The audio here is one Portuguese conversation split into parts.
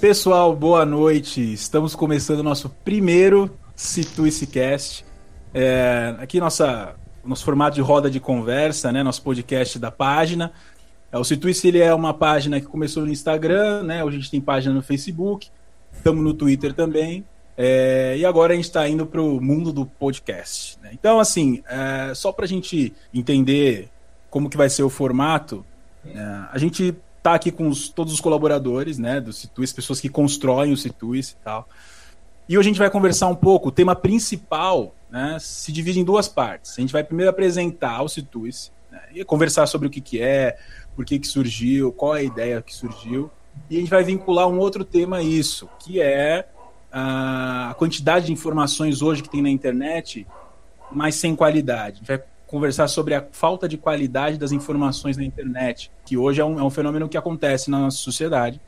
Pessoal, boa noite. Estamos começando o nosso primeiro Situice Cast. É, aqui nossa nosso formato de roda de conversa, né? Nosso podcast da página. É, o Situice ele é uma página que começou no Instagram, né? Hoje a gente tem página no Facebook, estamos no Twitter também. É, e agora a gente está indo para o mundo do podcast. Né? Então, assim, é, só para a gente entender como que vai ser o formato, é, a gente tá aqui com os, todos os colaboradores, né, do Situis, pessoas que constroem o Situis e tal. E hoje a gente vai conversar um pouco, o tema principal, né, se divide em duas partes. A gente vai primeiro apresentar o Situis, né, e conversar sobre o que que é, por que que surgiu, qual é a ideia que surgiu, e a gente vai vincular um outro tema a isso, que é a quantidade de informações hoje que tem na internet, mas sem qualidade. A gente vai conversar sobre a falta de qualidade das informações na internet, que hoje é um, é um fenômeno que acontece na nossa sociedade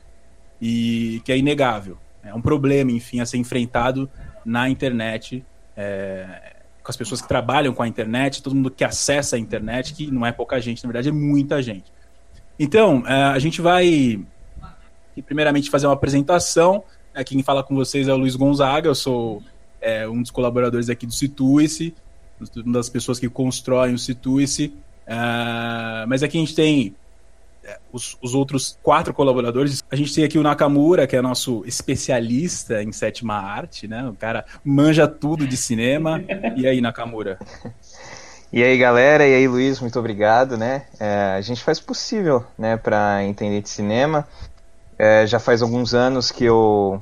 e que é inegável. É um problema, enfim, a ser enfrentado na internet, é, com as pessoas que trabalham com a internet, todo mundo que acessa a internet, que não é pouca gente, na verdade é muita gente. Então, é, a gente vai, primeiramente, fazer uma apresentação. É, quem fala com vocês é o Luiz Gonzaga, eu sou é, um dos colaboradores aqui do Situice uma das pessoas que constroem o Situice. Uh, mas aqui a gente tem é, os, os, outros quatro colaboradores. A gente tem aqui o Nakamura, que é nosso especialista em sétima arte, né? O cara manja tudo de cinema. E aí, Nakamura? E aí, galera, e aí, Luiz, muito obrigado, né? É, a gente faz o possível, né, para entender de cinema. É, já faz alguns anos que eu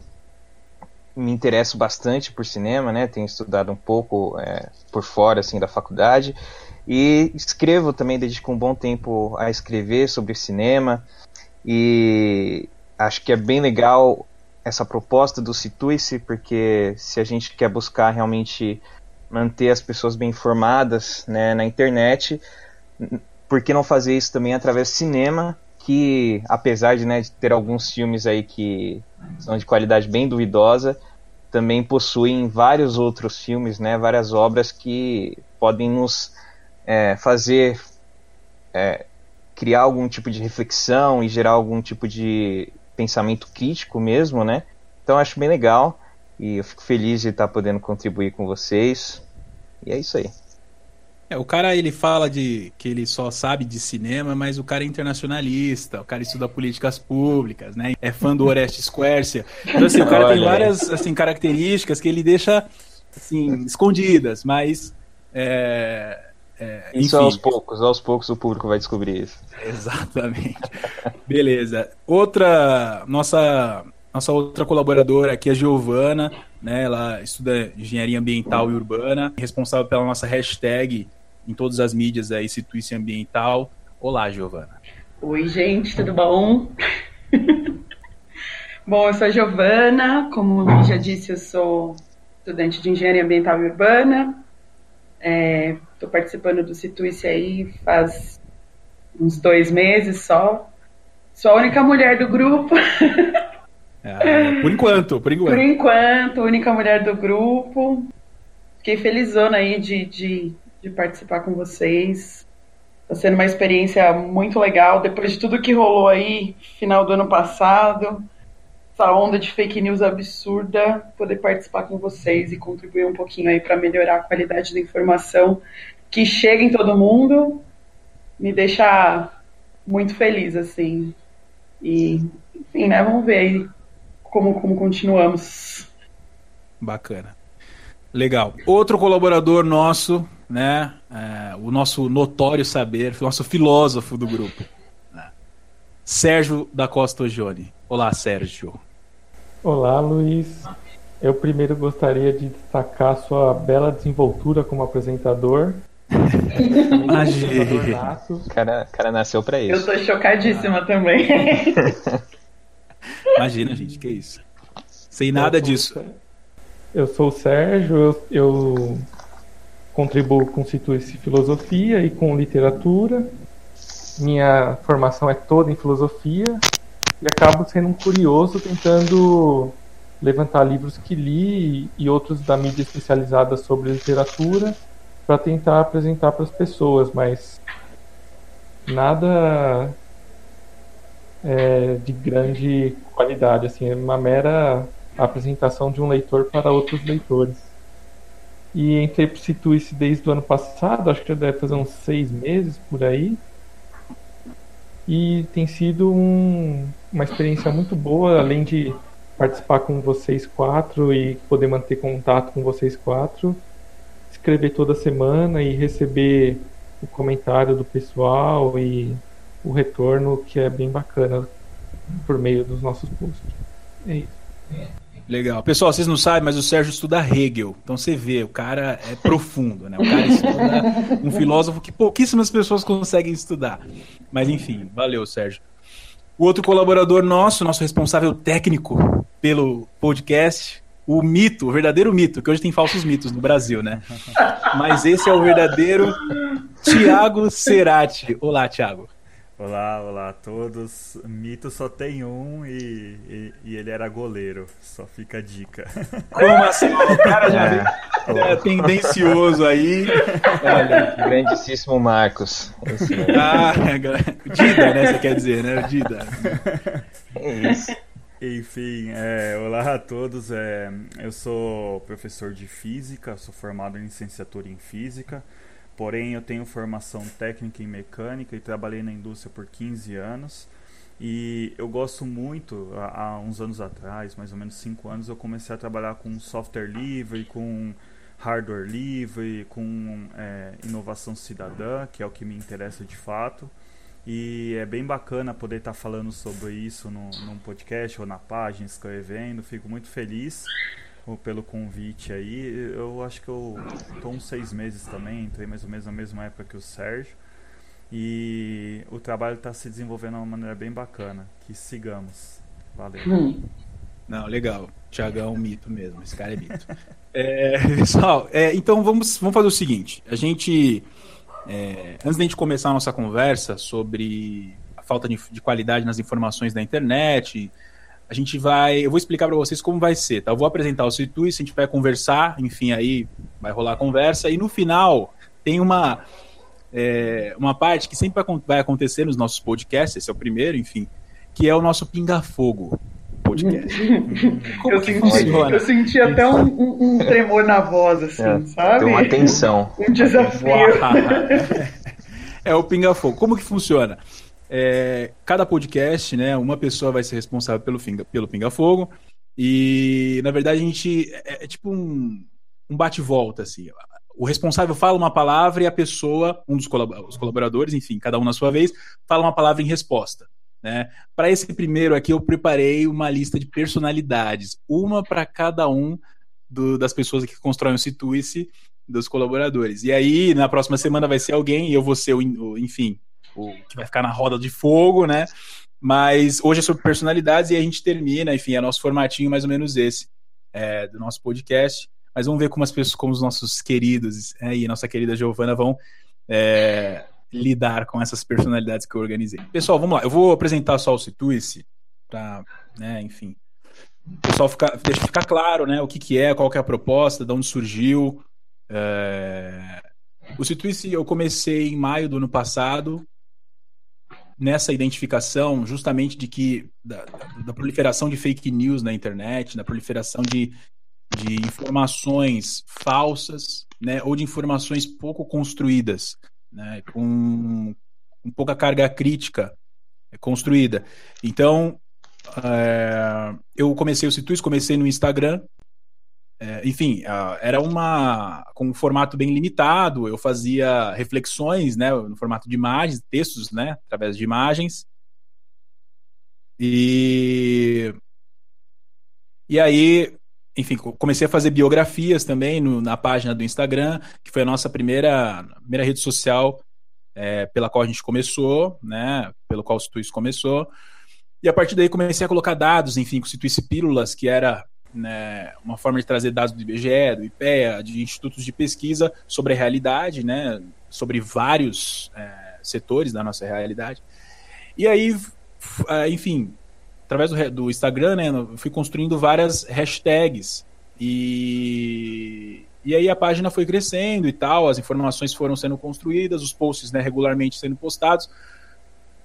me interesso bastante por cinema, né? Tenho estudado um pouco é, por fora assim da faculdade e escrevo também dedico um bom tempo a escrever sobre cinema e acho que é bem legal essa proposta do Situice porque se a gente quer buscar realmente manter as pessoas bem informadas né, na internet, por que não fazer isso também através do cinema? Que apesar de, né, de ter alguns filmes aí que são de qualidade bem duvidosa, também possuem vários outros filmes, né, várias obras que podem nos é, fazer é, criar algum tipo de reflexão e gerar algum tipo de pensamento crítico mesmo, né? Então acho bem legal e eu fico feliz de estar podendo contribuir com vocês. E é isso aí. É, o cara ele fala de que ele só sabe de cinema, mas o cara é internacionalista, o cara estuda políticas públicas, né? É fã do Orestes Quercia. Então assim, o cara tem várias assim características que ele deixa assim escondidas, mas é, é, isso enfim. aos poucos, aos poucos o público vai descobrir isso. Exatamente. Beleza. Outra nossa nossa outra colaboradora aqui é a Giovana, né? Ela estuda engenharia ambiental e urbana, responsável pela nossa hashtag em todas as mídias aí, Situice Ambiental. Olá, Giovana. Oi, gente, tudo bom? bom, eu sou a Giovana, como já disse, eu sou estudante de Engenharia Ambiental e Urbana. Estou é, participando do Situice aí faz uns dois meses só. Sou a única mulher do grupo. É, por enquanto, por enquanto. Por enquanto, única mulher do grupo. Fiquei felizona aí de, de de participar com vocês. Está sendo uma experiência muito legal. Depois de tudo que rolou aí, final do ano passado, essa onda de fake news absurda, poder participar com vocês e contribuir um pouquinho aí para melhorar a qualidade da informação que chega em todo mundo, me deixa muito feliz, assim. E, enfim, né, vamos ver aí como, como continuamos. Bacana. Legal. Outro colaborador nosso né, é, o nosso notório saber, o nosso filósofo do grupo, né? Sérgio da Costa Ogione. Olá, Sérgio. Olá, Luiz. Eu primeiro gostaria de destacar sua bela desenvoltura como apresentador. Imagina. O cara, cara nasceu para isso. Eu tô chocadíssima ah. também. Imagina, gente, que isso. Sem nada disso. Eu sou o Sérgio, eu, eu contribuo com Situice Filosofia e com Literatura. Minha formação é toda em filosofia e acabo sendo um curioso tentando levantar livros que li e outros da mídia especializada sobre literatura para tentar apresentar para as pessoas, mas nada é, de grande qualidade, assim, é uma mera apresentação de um leitor para outros leitores. E entrei para Situice desde o ano passado, acho que já deve fazer uns seis meses por aí. E tem sido um, uma experiência muito boa, além de participar com vocês quatro e poder manter contato com vocês quatro, escrever toda semana e receber o comentário do pessoal e o retorno que é bem bacana por meio dos nossos posts. É isso. Legal. Pessoal, vocês não sabem, mas o Sérgio estuda Hegel. Então você vê, o cara é profundo, né? O cara estuda um filósofo que pouquíssimas pessoas conseguem estudar. Mas enfim, valeu, Sérgio. O outro colaborador nosso, nosso responsável técnico pelo podcast, o mito, o verdadeiro mito, que hoje tem falsos mitos no Brasil, né? Mas esse é o verdadeiro Tiago Cerati. Olá, Tiago. Olá, olá a todos. Mito só tem um e, e, e, ele era goleiro. Só fica a dica. Como assim? O cara já é, é tendencioso aí. Olha, grandíssimo Marcos. Ah, Dida, né? Você quer dizer, né? Dida. Isso. Enfim, é, olá a todos. É, eu sou professor de física, sou formado em licenciatura em física. Porém, eu tenho formação técnica em mecânica e trabalhei na indústria por 15 anos. E eu gosto muito, há, uns anos atrás, mais ou menos 5 anos, eu comecei a trabalhar com software livre, com hardware livre, com é, inovação cidadã, que é o que me interessa de fato. E é bem bacana poder estar falando sobre isso no, num podcast ou na página, escrevendo. Fico muito feliz pelo convite aí. Eu acho que eu tô uns seis meses também, entrei mais ou menos na mesma época que o Sérgio. E o trabalho está se desenvolvendo de uma maneira bem bacana. Que sigamos. Valeu. Hum. Não, legal. Tiagão é um mito mesmo. Esse cara é mito. é, pessoal, é, então vamos, vamos fazer o seguinte. A gente. É, antes da gente começar a nossa conversa sobre a falta de, de qualidade nas informações da internet, a gente vai. Eu vou explicar para vocês como vai ser, tá? Eu vou apresentar o Situis, a gente vai conversar, enfim, aí vai rolar a conversa, e no final tem uma. É, uma parte que sempre vai acontecer nos nossos podcasts, esse é o primeiro, enfim, que é o nosso Pinga-Fogo podcast. Como eu, senti, funciona? eu senti até um, um, um tremor na voz, assim, é, sabe? Tem uma tensão. Um desafio. é o Pinga-Fogo. Como que funciona? É, cada podcast, né, uma pessoa vai ser responsável pelo, pelo Pinga Fogo. E, na verdade, a gente. É, é tipo um, um bate-volta, assim. O responsável fala uma palavra e a pessoa, um dos colaboradores, enfim, cada um na sua vez, fala uma palavra em resposta. Né? Para esse primeiro aqui, eu preparei uma lista de personalidades, uma para cada um do, das pessoas que constroem o Situice, dos colaboradores. E aí, na próxima semana vai ser alguém, e eu vou ser, o, enfim, o que vai ficar na roda de fogo, né? Mas hoje é sobre personalidades e a gente termina, enfim, é nosso formatinho mais ou menos esse é, do nosso podcast. Mas vamos ver como as pessoas, como os nossos queridos é, e nossa querida Giovana vão é, lidar com essas personalidades que eu organizei. Pessoal, vamos lá. Eu vou apresentar só o Situice para, né, enfim, o pessoal ficar, deixa ficar claro, né, o que, que é, qual que é a proposta, de onde surgiu. É... O Situice eu comecei em maio do ano passado nessa identificação justamente de que da, da, proliferação de fake news na internet, da proliferação de, de informações falsas, né, ou de informações pouco construídas, né, com, com pouca carga crítica construída. Então, é, eu comecei o Citus, comecei no Instagram, é, enfim, era uma com um formato bem limitado. Eu fazia reflexões, né, no formato de imagens, textos, né, através de imagens. E e aí, enfim, comecei a fazer biografias também no, na página do Instagram, que foi a nossa primeira primeira rede social é, pela qual a gente começou, né, pelo qual o Situis começou. E a partir daí comecei a colocar dados, enfim, com o Situis Pílulas, que era né, uma forma de trazer dados do IBGE, do IPEA, de institutos de pesquisa sobre a realidade, né, sobre vários é, setores da nossa realidade. E aí, é, enfim, através do, do Instagram, né, eu fui construindo várias hashtags e, e aí a página foi crescendo e tal, as informações foram sendo construídas, os posts né, regularmente sendo postados.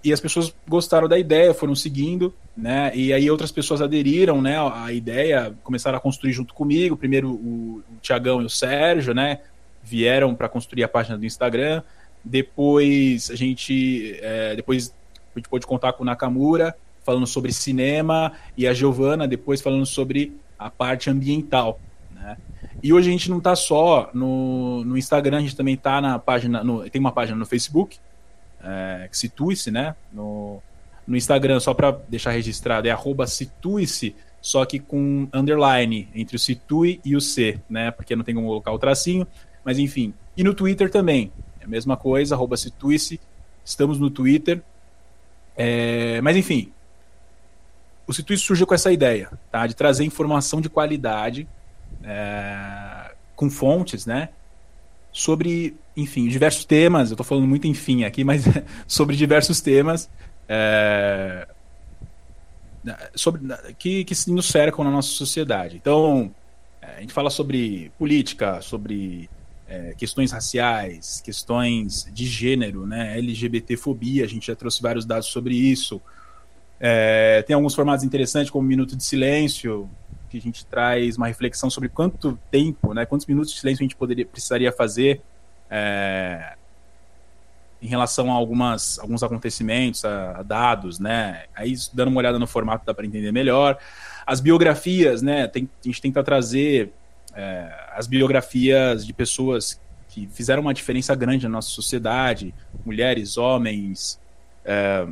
E as pessoas gostaram da ideia, foram seguindo, né? E aí outras pessoas aderiram, né, à ideia, começaram a construir junto comigo. Primeiro o, o Tiagão e o Sérgio, né, vieram para construir a página do Instagram. Depois a gente, é, depois a gente pôde contar com o Nakamura falando sobre cinema e a Giovana depois falando sobre a parte ambiental, né? E hoje a gente não está só no, no Instagram, a gente também está na página, no, tem uma página no Facebook, é, Situe-se, né? No, no Instagram, só para deixar registrado, é arroba Situe-se, só que com underline entre o Situe e o C, né? Porque não tem como colocar o tracinho, mas enfim. E no Twitter também, é a mesma coisa, arroba Situe-se, estamos no Twitter. É, mas enfim, o Situe surgiu com essa ideia, tá? De trazer informação de qualidade é, com fontes, né? Sobre, enfim, diversos temas. Eu estou falando muito enfim aqui, mas sobre diversos temas é, sobre, que, que nos cercam na nossa sociedade. Então, é, a gente fala sobre política, sobre é, questões raciais, questões de gênero, né? LGBTfobia, a gente já trouxe vários dados sobre isso. É, tem alguns formatos interessantes, como Minuto de Silêncio, que a gente traz uma reflexão sobre quanto tempo, né, quantos minutos de silêncio a gente poderia, precisaria fazer é, em relação a algumas, alguns acontecimentos, a, a, dados, né? Aí, dando uma olhada no formato, dá para entender melhor. As biografias, né? Tem, a gente tenta trazer é, as biografias de pessoas que fizeram uma diferença grande na nossa sociedade, mulheres, homens, é,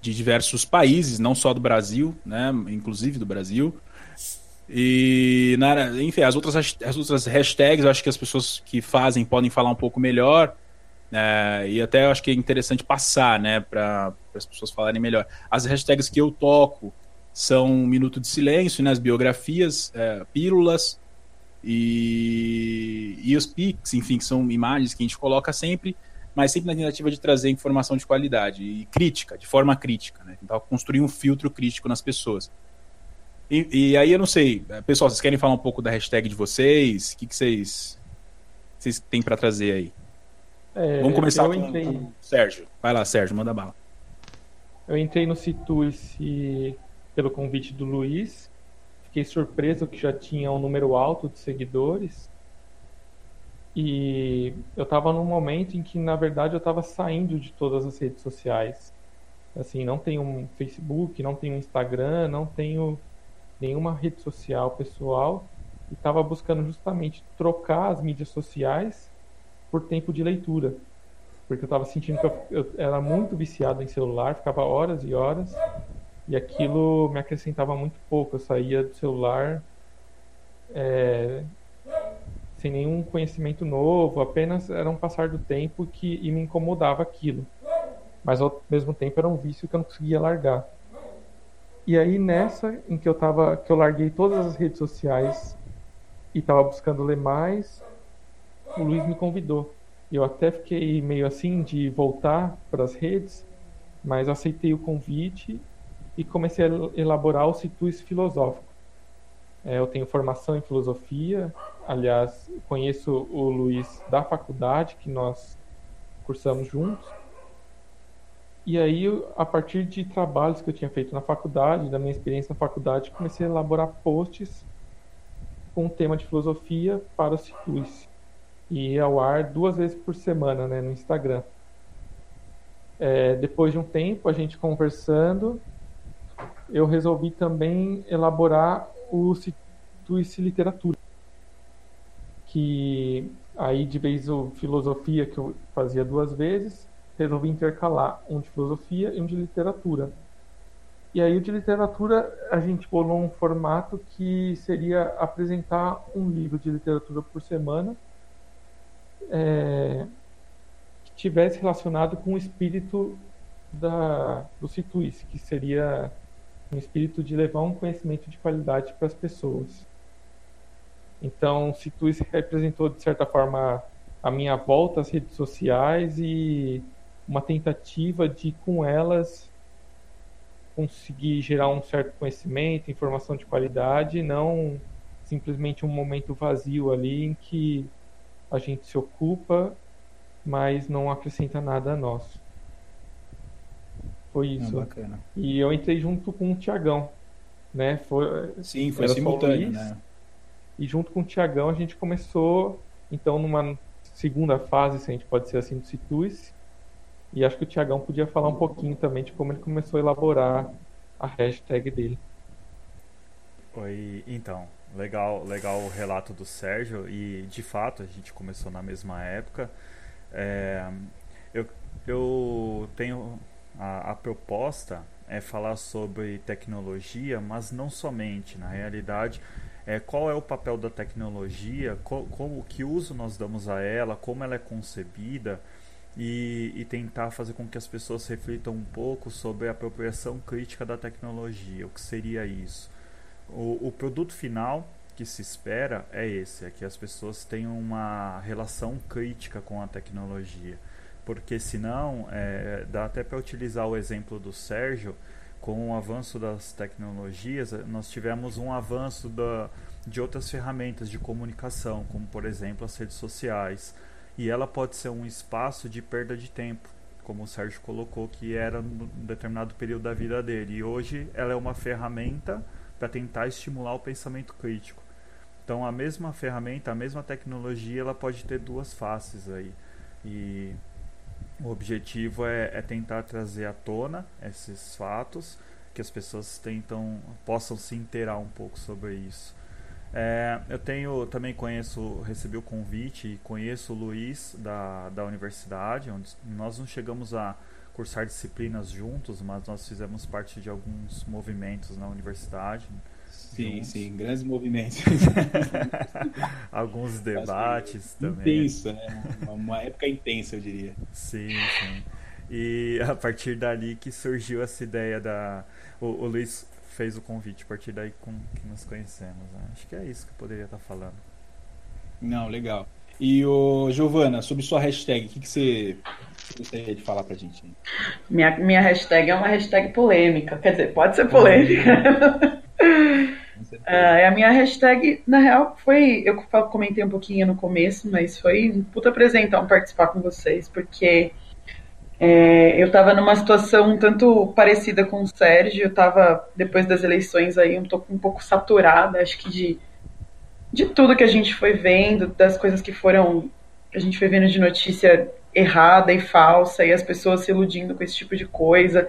de diversos países, não só do Brasil, né, inclusive do Brasil. E, na, enfim, as outras, as outras hashtags, eu acho que as pessoas que fazem podem falar um pouco melhor. É, e até eu acho que é interessante passar, né, para as pessoas falarem melhor. As hashtags que eu toco são Minuto de Silêncio, né, as biografias, é, pílulas e, e os pics, enfim, que são imagens que a gente coloca sempre mas sempre na tentativa de trazer informação de qualidade e crítica, de forma crítica, né? Tentar construir um filtro crítico nas pessoas. E, e, aí eu não sei, eh, pessoal, vocês querem falar um pouco da hashtag de vocês? O que, que vocês, vocês têm para trazer aí? É, Vamos começar com, entrei... com Sérgio. Vai lá, Sérgio, manda bala. Eu entrei no Situe pelo convite do Luiz. Fiquei surpreso que já tinha um número alto de seguidores. E eu estava num momento em que, na verdade, eu estava saindo de todas as redes sociais. Assim, não tenho um Facebook, não tenho um Instagram, não tenho nenhuma rede social pessoal. E estava buscando justamente trocar as mídias sociais por tempo de leitura. Porque eu estava sentindo que eu, eu era muito viciado em celular, ficava horas e horas. E aquilo me acrescentava muito pouco. Eu saía do celular é, sem nenhum conhecimento novo, apenas era um passar do tempo que e me incomodava aquilo. Mas ao mesmo tempo era um vício que eu não conseguia largar. E aí nessa em que eu tava, que eu larguei todas as redes sociais e estava buscando ler mais, o Luiz me convidou. Eu até fiquei meio assim de voltar para as redes, mas aceitei o convite e comecei a elaborar o Situis filosófico. É, eu tenho formação em filosofia, aliás, conheço o Luiz da faculdade, que nós cursamos juntos. E aí, a partir de trabalhos que eu tinha feito na faculdade, da minha experiência na faculdade, comecei a elaborar posts com o tema de filosofia para o Situis. E ia ao ar duas vezes por semana né, no Instagram. É, depois de um tempo, a gente conversando, eu resolvi também elaborar o Situice Literatura. Que aí, de vez o filosofia, que eu fazia duas vezes, resolvi intercalar um de filosofia e um de literatura. E aí, o de literatura, a gente bolou um formato que seria apresentar um livro de literatura por semana é, que tivesse relacionado com o espírito da, do Situice, que seria um espírito de levar um conhecimento de qualidade para as pessoas. Então, se tu representou de certa forma a minha volta às redes sociais e uma tentativa de com elas conseguir gerar um certo conhecimento, informação de qualidade, não simplesmente um momento vazio ali em que a gente se ocupa, mas não acrescenta nada a nós. Foi isso. Ah, bacana. E eu entrei junto com o Tiagão, né? Foi, Sim, foi simultâneo, Luiz. né? E junto com o Tiagão a gente começou, então, numa segunda fase, se a gente pode ser assim, do Situice. E acho que o Tiagão podia falar um pouquinho também de como ele começou a elaborar a hashtag dele. Oi, então, legal, legal o relato do Sérgio e de fato a gente começou na mesma época. É, eu, eu tenho a, a proposta é falar sobre tecnologia, mas não somente. Na realidade, é, qual é o papel da tecnologia, co, como que uso nós damos a ela, como ela é concebida e, e tentar fazer com que as pessoas reflitam um pouco sobre a apropriação crítica da tecnologia. O que seria isso? O, o produto final que se espera é esse, é que as pessoas tenham uma relação crítica com a tecnologia, porque senão é, dá até para utilizar o exemplo do Sérgio, com o avanço das tecnologias, nós tivemos um avanço da, de outras ferramentas de comunicação, como por exemplo as redes sociais, e ela pode ser um espaço de perda de tempo, como o Sérgio colocou que era num determinado período da vida dele, e hoje ela é uma ferramenta para tentar estimular o pensamento crítico. Então a mesma ferramenta, a mesma tecnologia, ela pode ter duas faces aí. E o objetivo é, é tentar trazer à tona esses fatos, que as pessoas tentam possam se inteirar um pouco sobre isso. É, eu tenho também conheço, recebi o convite e conheço o Luiz da, da universidade, onde nós não chegamos a cursar disciplinas juntos, mas nós fizemos parte de alguns movimentos na universidade. Sim, juntos. sim, grandes movimentos. alguns debates também. Intenso, né? Uma- Uma época intensa, eu diria. Sim, sim. E a partir dali que surgiu essa ideia da. O, o Luiz fez o convite, a partir daí com, que nos conhecemos. né? Acho que é isso que eu poderia estar falando. Não, legal. E o Giovana, sobre sua hashtag, o que, que você gostaria de falar pra gente? Minha, minha hashtag é uma hashtag polêmica. Quer dizer, pode ser polêmica. Com certeza. Ah, a minha hashtag, na real, foi. Eu comentei um pouquinho no começo, mas foi um puta apresentar, participar com vocês, porque é, eu tava numa situação um tanto parecida com o Sérgio. Eu tava, depois das eleições aí, eu tô um pouco saturada, acho que de, de tudo que a gente foi vendo, das coisas que foram. que a gente foi vendo de notícia errada e falsa, e as pessoas se iludindo com esse tipo de coisa.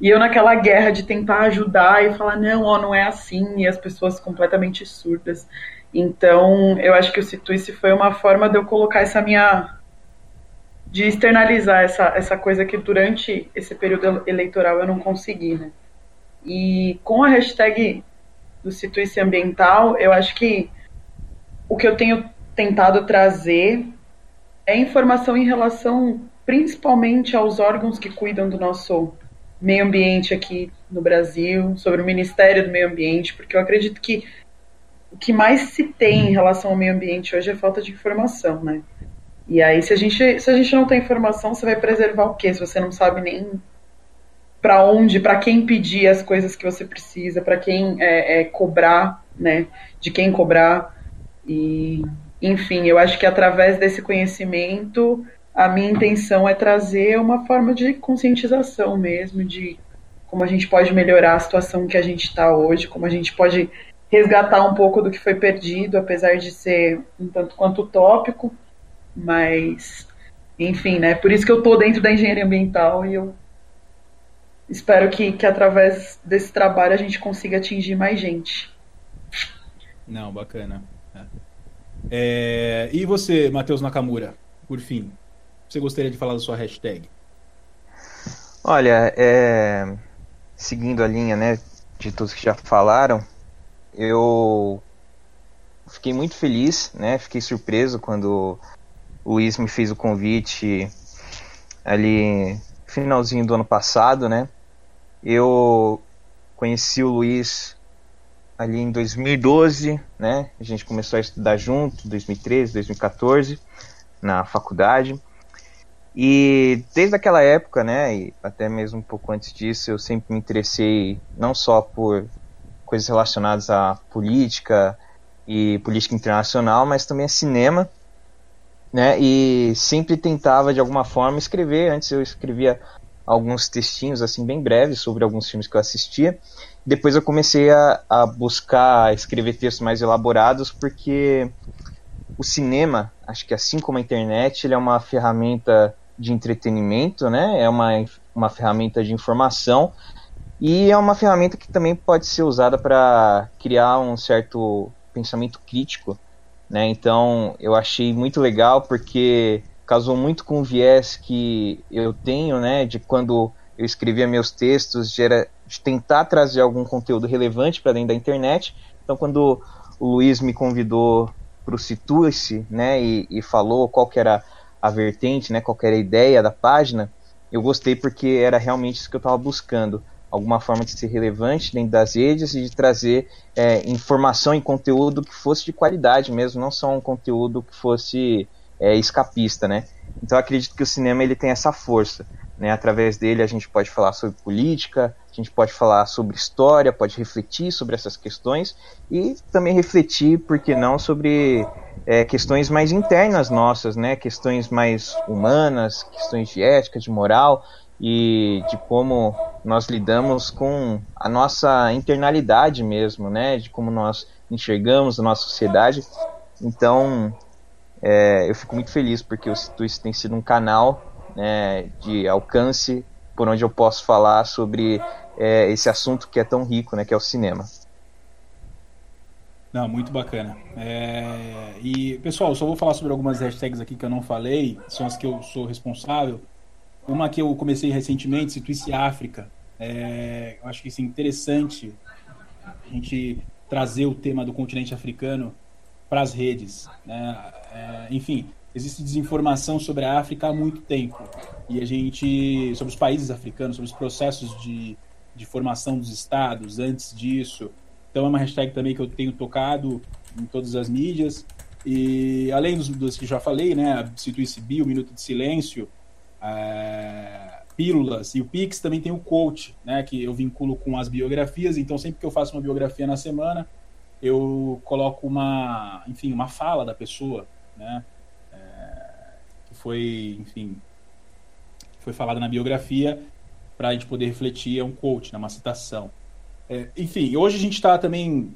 E eu naquela guerra de tentar ajudar e falar, não, ó, não é assim, e as pessoas completamente surdas. Então, eu acho que o Situice foi uma forma de eu colocar essa minha. De externalizar essa, essa coisa que durante esse período eleitoral eu não consegui, né? E com a hashtag do Situice Ambiental, eu acho que o que eu tenho tentado trazer é informação em relação principalmente aos órgãos que cuidam do nosso meio ambiente aqui no Brasil, sobre o Ministério do Meio Ambiente, porque eu acredito que o que mais se tem em relação ao meio ambiente hoje é falta de informação, né? E aí, se a gente, se a gente não tem informação, você vai preservar o quê? Se você não sabe nem para onde, para quem pedir as coisas que você precisa, para quem é, é, cobrar, né? De quem cobrar. E, enfim, eu acho que através desse conhecimento a minha intenção é trazer uma forma de conscientização mesmo, de como a gente pode melhorar a situação que a gente está hoje, como a gente pode resgatar um pouco do que foi perdido, apesar de ser um tanto quanto utópico, mas enfim, né? Por isso que eu estou dentro da engenharia ambiental e eu espero que, que através desse trabalho a gente consiga atingir mais gente. Não, bacana. É. É, e você, Matheus Nakamura, por fim, você gostaria de falar da sua hashtag? Olha, é, seguindo a linha, né, de todos que já falaram, eu fiquei muito feliz, né, fiquei surpreso quando o me fez o convite ali finalzinho do ano passado, né? Eu conheci o Luiz ali em 2012, né? A gente começou a estudar junto, 2013, 2014, na faculdade. E desde aquela época, né, e até mesmo um pouco antes disso, eu sempre me interessei não só por coisas relacionadas à política e política internacional, mas também a cinema, né? E sempre tentava de alguma forma escrever. Antes eu escrevia alguns textinhos assim bem breves sobre alguns filmes que eu assistia. Depois eu comecei a, a buscar escrever textos mais elaborados porque o cinema, acho que assim como a internet, ele é uma ferramenta de entretenimento, né? É uma, uma ferramenta de informação e é uma ferramenta que também pode ser usada para criar um certo pensamento crítico, né? Então eu achei muito legal porque casou muito com o viés que eu tenho, né? De quando eu escrevia meus textos, de, era, de tentar trazer algum conteúdo relevante para dentro da internet. Então quando o Luiz me convidou para o Situe-se, né, e, e, falou qual que era a vertente, né, qual que era a ideia da página, eu gostei porque era realmente isso que eu estava buscando, alguma forma de ser relevante dentro das redes e de trazer é, informação e conteúdo que fosse de qualidade mesmo, não só um conteúdo que fosse é, escapista, né. Então acredito que o cinema ele tem essa força, né, através dele a gente pode falar sobre política, a gente pode falar sobre história, pode refletir sobre essas questões e também refletir, por que não, sobre é, questões mais internas nossas, né? Questões mais humanas, questões de ética, de moral e de como nós lidamos com a nossa internalidade mesmo, né? De como nós enxergamos a nossa sociedade. Então, é, eu fico muito feliz porque o Situis tem sido um canal né, de alcance por onde eu posso falar sobre é, esse assunto que é tão rico, né, que é o cinema. Não, muito bacana. É... E, pessoal, só vou falar sobre algumas hashtags aqui que eu não falei, são as que eu sou responsável. Uma que eu comecei recentemente, Situice África. É... Eu acho que isso é interessante a gente trazer o tema do continente africano para as redes. Né? É... Enfim, existe desinformação sobre a África há muito tempo. E a gente, sobre os países africanos, sobre os processos de de formação dos estados antes disso. Então é uma hashtag também que eu tenho tocado em todas as mídias. E além dos, dos que já falei, né, Cito ICB, o Minuto de Silêncio, é, Pílulas e o Pix também tem o coach, né, que eu vinculo com as biografias. Então sempre que eu faço uma biografia na semana, eu coloco uma, enfim, uma fala da pessoa, né, é, que foi, enfim, foi falada na biografia para a gente poder refletir, é um coach, né, uma citação. É, enfim, hoje a gente está também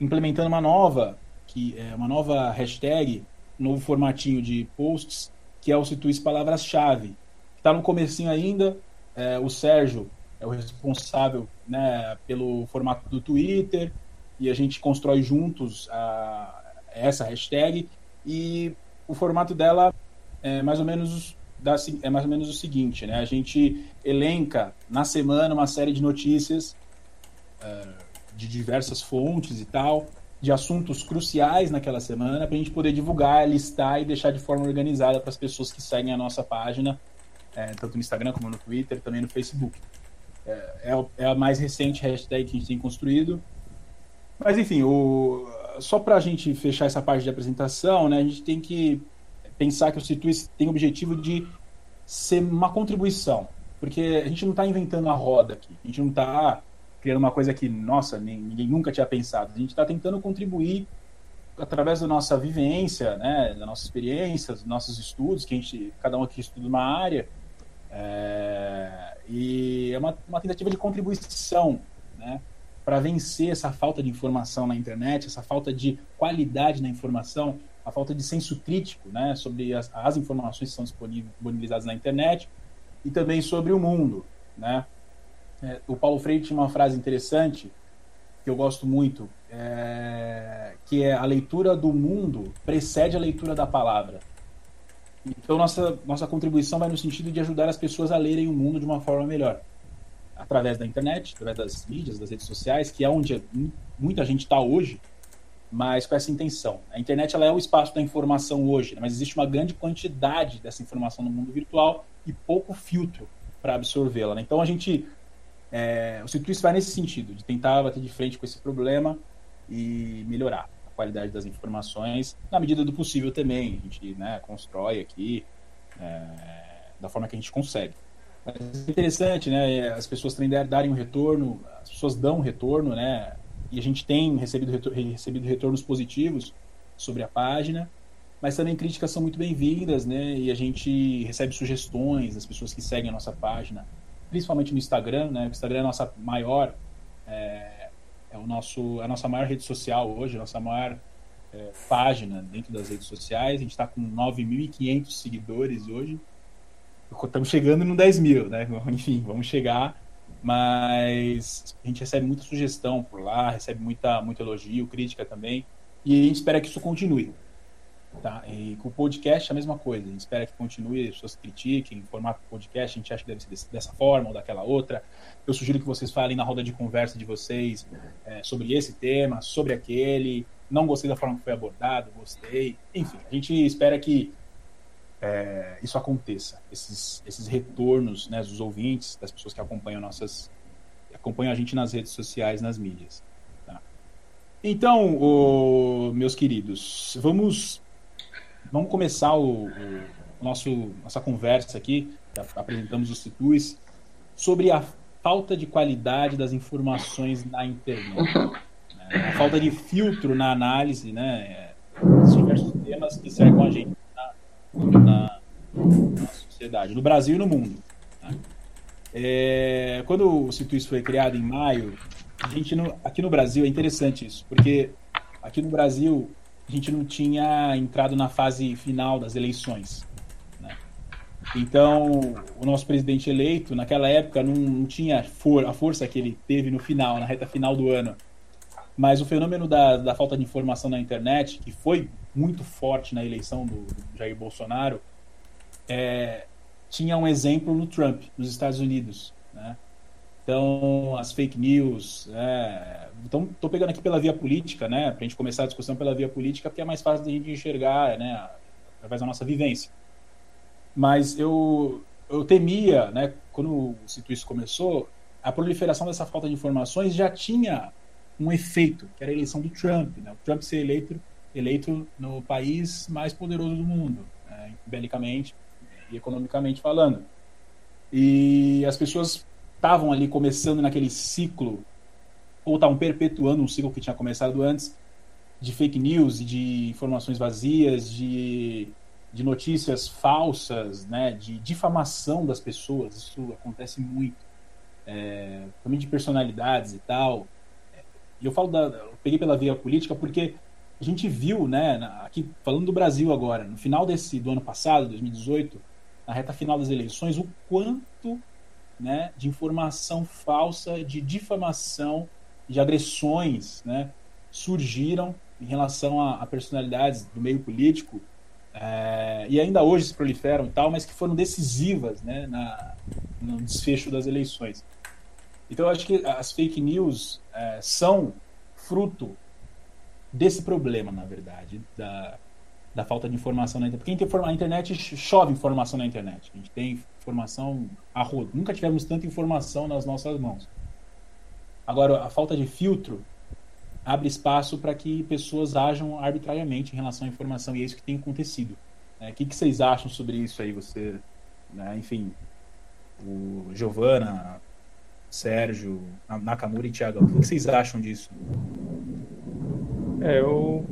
implementando uma nova, que é uma nova hashtag, um novo formatinho de posts, que é o Situis Palavras-Chave. Está no comecinho ainda, é, o Sérgio é o responsável né, pelo formato do Twitter, e a gente constrói juntos a, essa hashtag, e o formato dela é mais ou menos dá, é mais ou menos o seguinte, né? A gente elenca na semana uma série de notícias uh, de diversas fontes e tal, de assuntos cruciais naquela semana, para a gente poder divulgar, listar e deixar de forma organizada para as pessoas que seguem a nossa página, é, tanto no Instagram como no Twitter, também no Facebook. É, é, é a mais recente hashtag que a gente tem construído. Mas enfim, o, só para a gente fechar essa parte de apresentação, né, a gente tem que pensar que o Situis tem o objetivo de ser uma contribuição, porque a gente não está inventando a roda aqui, a gente não está criando uma coisa que, nossa, ninguém nunca tinha pensado, a gente está tentando contribuir através da nossa vivência, né, da nossa experiência, dos nossos estudos, que a gente, cada um aqui estuda uma área, é, e é uma, uma tentativa de contribuição, né, para vencer essa falta de informação na internet, essa falta de qualidade na informação, a falta de senso crítico né, sobre as, as informações que são disponibilizadas na internet e também sobre o mundo. Né? É, o Paulo Freire tinha uma frase interessante que eu gosto muito, é, que é a leitura do mundo precede a leitura da palavra. Então nossa nossa contribuição vai no sentido de ajudar as pessoas a lerem o mundo de uma forma melhor, através da internet, através das mídias, das redes sociais, que é onde muita gente está hoje mas com essa intenção. A internet ela é o espaço da informação hoje, né? mas existe uma grande quantidade dessa informação no mundo virtual e pouco filtro para absorvê-la. Né? Então a gente, é, o Citrix vai nesse sentido, de tentar bater de frente com esse problema e melhorar a qualidade das informações na medida do possível também. A gente né, constrói aqui é, da forma que a gente consegue. Mas é interessante, né? As pessoas também darem um retorno, as pessoas dão um retorno, né? e a gente tem recebido, retor recebido retornos positivos sobre a página, mas também críticas são muito bem-vindas, né? E a gente recebe sugestões das pessoas que seguem a nossa página principalmente no Instagram, né? O Instagram é a nossa maior, é, é o nosso, a nossa maior rede social hoje, a nossa maior é, página dentro das redes sociais. A gente está com 9.500 seguidores hoje. Estamos chegando no 10 mil, né? Enfim, vamos chegar. Mas a gente recebe muita sugestão por lá, recebe muita, muito elogio, crítica também. E a gente espera que isso continue. Tá? E com o podcast é a mesma coisa. A gente espera que continue, as pessoas critiquem, em formato podcast, a gente acha que deve ser dessa forma ou daquela outra. Eu sugiro que vocês falem na roda de conversa de vocês é, sobre esse tema, sobre aquele. Não gostei da forma que foi abordado, gostei. Enfim, a gente espera que é, isso aconteça, esses, esses retornos né, dos ouvintes, das pessoas que acompanham nossas acompanham a gente nas redes sociais, nas mídias. Tá? Então, o, meus queridos, vamos Vamos começar o, o nosso nossa conversa aqui. Apresentamos os situis sobre a falta de qualidade das informações na internet, né? a falta de filtro na análise, né? Os diversos temas que cercam a gente na, na, na sociedade, no Brasil e no mundo. Né? É, quando o Situis foi criado em maio, a gente no, aqui no Brasil é interessante isso, porque aqui no Brasil a gente não tinha entrado na fase final das eleições. Né? Então, o nosso presidente eleito, naquela época, não, não tinha for, a força que ele teve no final, na reta final do ano. Mas o fenômeno da, da falta de informação na internet, que foi muito forte na eleição do, do Jair Bolsonaro, é, tinha um exemplo no Trump, nos Estados Unidos. Né? Então, as fake news, é, então, estou pegando aqui pela via política, né, para a gente começar a discussão pela via política, porque é mais fácil de a gente enxergar, né, através da nossa vivência. Mas eu, eu temia, né, quando o Cito começou, a proliferação dessa falta de informações já tinha um efeito, que era a eleição do Trump, né, o Trump ser eleito, eleito no país mais poderoso do mundo, né, belicamente e economicamente falando. E as pessoas estavam ali começando naquele ciclo ou estavam perpetuando um ciclo que tinha começado antes de fake news de informações vazias, de, de notícias falsas, né, de difamação das pessoas. Isso acontece muito. É, também de personalidades e tal. E eu falo da, eu peguei pela via política porque a gente viu, né, aqui falando do Brasil agora, no final desse do ano passado, 2018, na reta final das eleições, o quanto, né, de informação falsa, de difamação de agressões né, surgiram em relação a, a personalidades do meio político é, e ainda hoje se proliferam e tal, mas que foram decisivas né, na, no desfecho das eleições. Então, eu acho que as fake news é, são fruto desse problema, na verdade, da, da falta de informação na internet. Porque a internet chove informação na internet. A gente tem informação a rodo. Nunca tivemos tanta informação nas nossas mãos. Agora, a falta de filtro abre espaço para que pessoas ajam arbitrariamente em relação à informação, e é isso que tem acontecido. É, o que, que vocês acham sobre isso aí? Você, né, enfim, o Giovana, Sérgio, Nakamura e Thiago, o que, que vocês acham disso? É, eu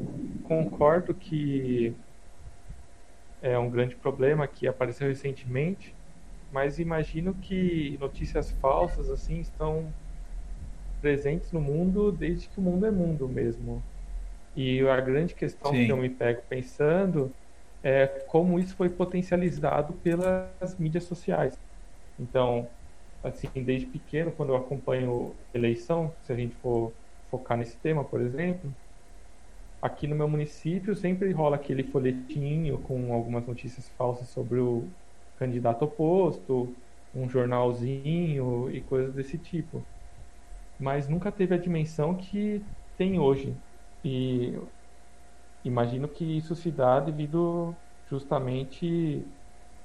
concordo que é um grande problema que apareceu recentemente, mas imagino que notícias falsas assim estão presentes no mundo desde que o mundo é mundo mesmo. E a grande questão Sim. que eu me pego pensando é como isso foi potencializado pelas mídias sociais. Então, assim, desde pequeno, quando eu acompanho eleição, se a gente for focar nesse tema, por exemplo, aqui no meu município sempre rola aquele folhetinho com algumas notícias falsas sobre o candidato oposto, um jornalzinho e coisas desse tipo mas nunca teve a dimensão que tem hoje. E imagino que isso se dá devido justamente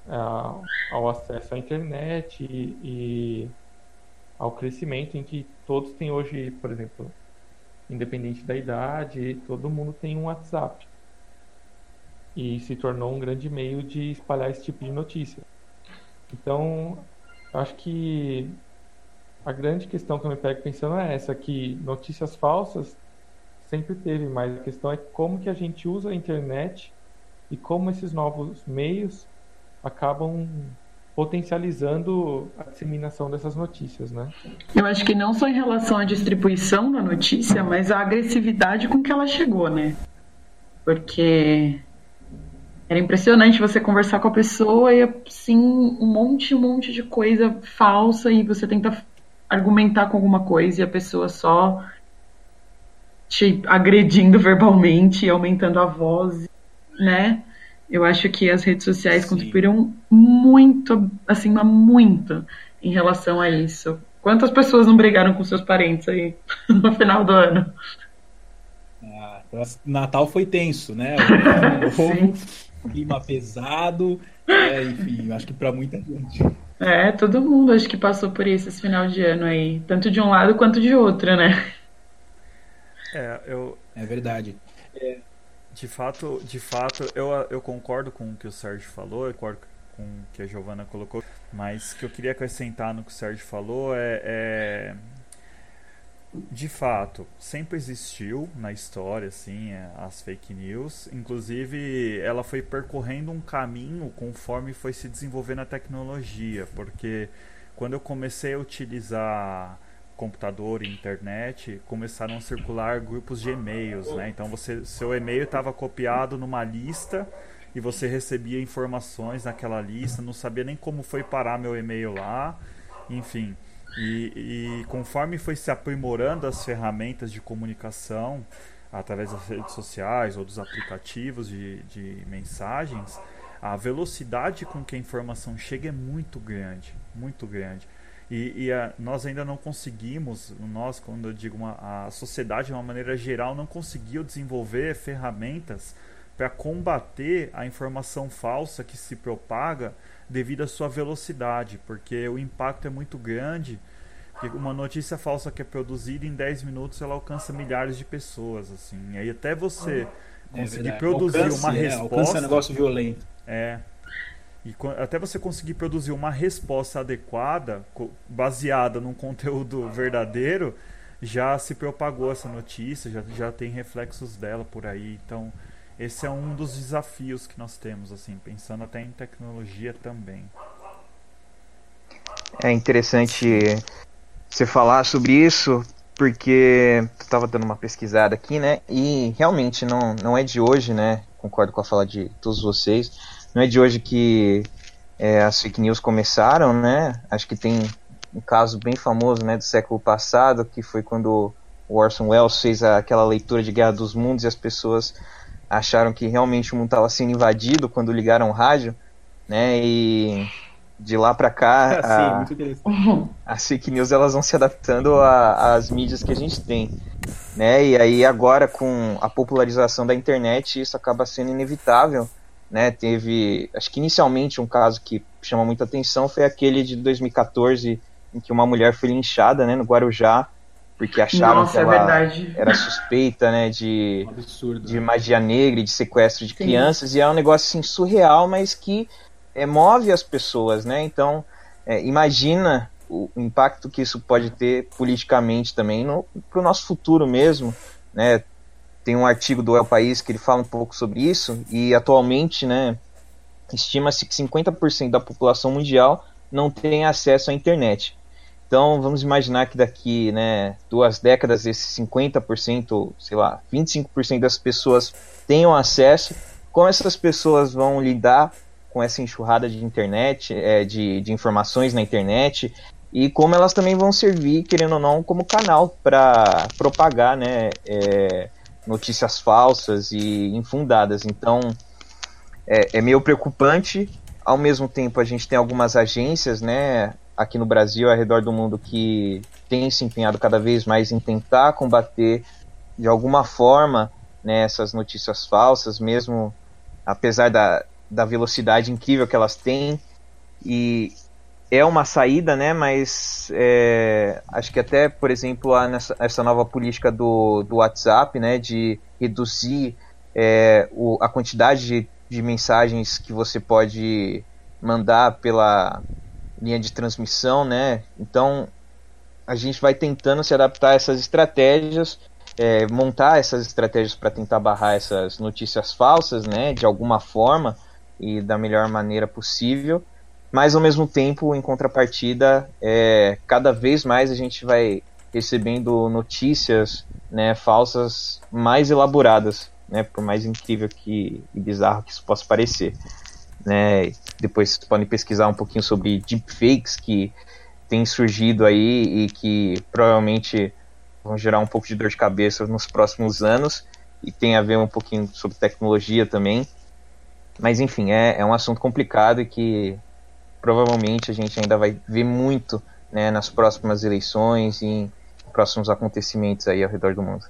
a, ao acesso à internet e, e, ao crescimento em que todos têm hoje, por exemplo, independente da idade, todo mundo tem um WhatsApp. E se tornou um grande meio de espalhar esse tipo de notícia. Então, acho que a grande questão que eu me pego pensando é essa, que notícias falsas sempre teve, mas a questão é como que a gente usa a internet e como esses novos meios acabam potencializando a disseminação dessas notícias, né? Eu acho que não só em relação à distribuição da notícia, mas a agressividade com que ela chegou, né? Porque era impressionante você conversar com a pessoa e assim um monte, um monte de coisa falsa e você tenta argumentar com alguma coisa e a pessoa só te agredindo verbalmente, aumentando a voz, né? Eu acho que as redes sociais Sim. contribuíram muito, assim, muito em relação a isso. Quantas pessoas não brigaram com seus parentes aí no final do ano? Ah, Natal foi tenso, né? O clima pesado, é, enfim, acho que para muita gente. É, todo mundo acho que passou por isso esse final de ano aí, tanto de um lado quanto de outro, né? É, eu... é verdade. É, de fato, de fato, eu, eu concordo com o que o Sérgio falou, eu concordo com o que a Giovana colocou, mas o que eu queria acrescentar no que o Sérgio falou é, é de fato, sempre existiu na história assim é, as fake news. Inclusive, ela foi percorrendo um caminho conforme foi se desenvolvendo a tecnologia, porque quando eu comecei a utilizar computador e internet, começaram a circular grupos de e-mails, né? Então você, seu e-mail estava copiado numa lista e você recebia informações naquela lista, não sabia nem como foi parar meu e-mail lá, enfim. E, e conforme foi se aprimorando as ferramentas de comunicação através das redes sociais ou dos aplicativos de, de mensagens, a velocidade com que a informação chega é muito grande, muito grande. E, e a, nós ainda não conseguimos, nós, quando eu digo uma, a sociedade de uma maneira geral, não conseguiu desenvolver ferramentas para combater a informação falsa que se propaga devido à sua velocidade, porque o impacto é muito grande. Uma notícia falsa que é produzida em 10 minutos ela alcança milhares de pessoas, assim. E aí até você é conseguir produzir alcance, uma é, resposta. Alcança negócio violento. É, e até você conseguir produzir uma resposta adequada, baseada num conteúdo verdadeiro, já se propagou essa notícia, já, já tem reflexos dela por aí. Então, esse é um dos desafios que nós temos, assim, pensando até em tecnologia também. É interessante você falar sobre isso, porque eu estava dando uma pesquisada aqui, né? E realmente não, não é de hoje, né? Concordo com a fala de todos vocês não é de hoje que é, as fake news começaram, né? Acho que tem um caso bem famoso, né, do século passado, que foi quando o Orson Welles fez aquela leitura de Guerra dos Mundos e as pessoas acharam que realmente o mundo estava sendo invadido quando ligaram o rádio, né? E de lá para cá, a, as fake news elas vão se adaptando às mídias que a gente tem, né? E aí agora com a popularização da internet isso acaba sendo inevitável né? Teve, acho que inicialmente um caso que chama muita atenção foi aquele de 2014 em que uma mulher foi linchada, né, no Guarujá, porque acharam Nossa, que é ela é era suspeita, né, de, um de magia negra e de sequestro de Sim. crianças, e é um negócio assim surreal, mas que é, move as pessoas, né? Então, é, imagina o impacto que isso pode ter politicamente também para o nosso futuro mesmo, né? Tem um artigo do El País que ele fala um pouco sobre isso, e atualmente, né, estima-se que 50% da população mundial não tem acesso à internet. Então, vamos imaginar que daqui, né, duas décadas, esses 50%, sei lá, 25% das pessoas tenham acesso. Como essas pessoas vão lidar com essa enxurrada de internet, é, de, de informações na internet, e como elas também vão servir, querendo ou não, como canal para propagar, né, é, notícias falsas e infundadas. Então é, é, meio preocupante. Ao mesmo tempo, a gente tem algumas agências, né, aqui no Brasil, ao redor do mundo, que têm se empenhado cada vez mais em tentar combater de alguma forma né, essas notícias falsas, mesmo apesar da, da velocidade incrível que elas têm. E é uma saída, né? Mas é, acho que até, por exemplo, há nessa, essa nova política do, do WhatsApp, né? De reduzir é, o, a quantidade de, de mensagens que você pode mandar pela linha de transmissão, né? Então a gente vai tentando se adaptar a essas estratégias, é, montar essas estratégias para tentar barrar essas notícias falsas, né? De alguma forma e da melhor maneira possível mas ao mesmo tempo, em contrapartida, é, cada vez mais a gente vai recebendo notícias né, falsas mais elaboradas, né, por mais incrível que, e bizarro que isso possa parecer. Né, depois vocês podem pesquisar um pouquinho sobre deepfakes que tem surgido aí e que provavelmente vão gerar um pouco de dor de cabeça nos próximos anos e tem a ver um pouquinho sobre tecnologia também. Mas enfim, é, é um assunto complicado e que provavelmente a gente ainda vai ver muito né, nas próximas eleições e em próximos acontecimentos aí ao redor do mundo.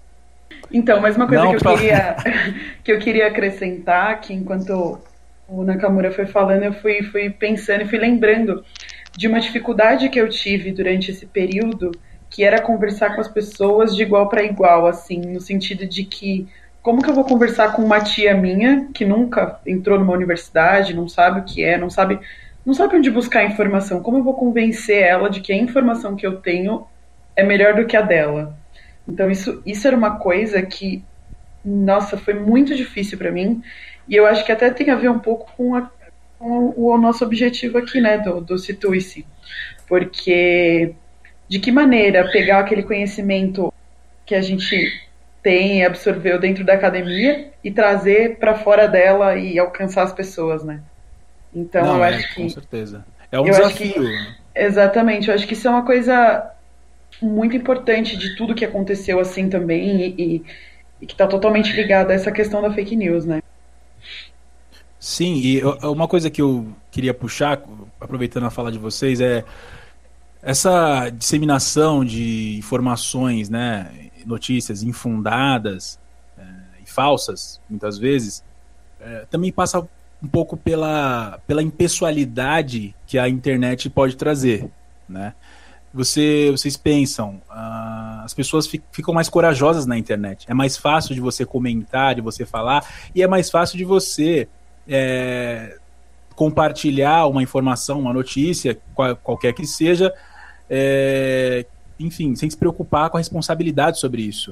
Então, mas uma coisa Não, que, eu pra... queria, que eu queria acrescentar, que enquanto o Nakamura foi falando, eu fui, fui pensando e fui lembrando de uma dificuldade que eu tive durante esse período, que era conversar com as pessoas de igual para igual, assim, no sentido de que como que eu vou conversar com uma tia minha que nunca entrou numa universidade, não sabe o que é, não sabe, não sabe onde buscar informação? Como eu vou convencer ela de que a informação que eu tenho é melhor do que a dela? Então isso, isso era uma coisa que, nossa, foi muito difícil para mim. E eu acho que até tem a ver um pouco com, a, com o, nosso objetivo aqui, né, do, do Situice. Porque de que maneira pegar aquele conhecimento que a gente tem absorveu dentro da academia e trazer para fora dela e alcançar as pessoas, né? Então Não, eu é, acho que com certeza é um desafio. Que, exatamente, eu acho que isso é uma coisa muito importante de tudo que aconteceu assim também e, e, e que está totalmente ligado a essa questão da fake news, né? Sim, e uma coisa que eu queria puxar, aproveitando a fala de vocês, é essa disseminação de informações, né, notícias infundadas é, e falsas, muitas vezes, é, também passa um pouco pela, pela impessoalidade que a internet pode trazer, né? Você, vocês pensam, uh, as pessoas ficam mais corajosas na internet. É mais fácil de você comentar, de você falar, e é mais fácil de você é, compartilhar uma informação, uma notícia, qual, qualquer que seja, é, enfim, sem se preocupar com a responsabilidade sobre isso.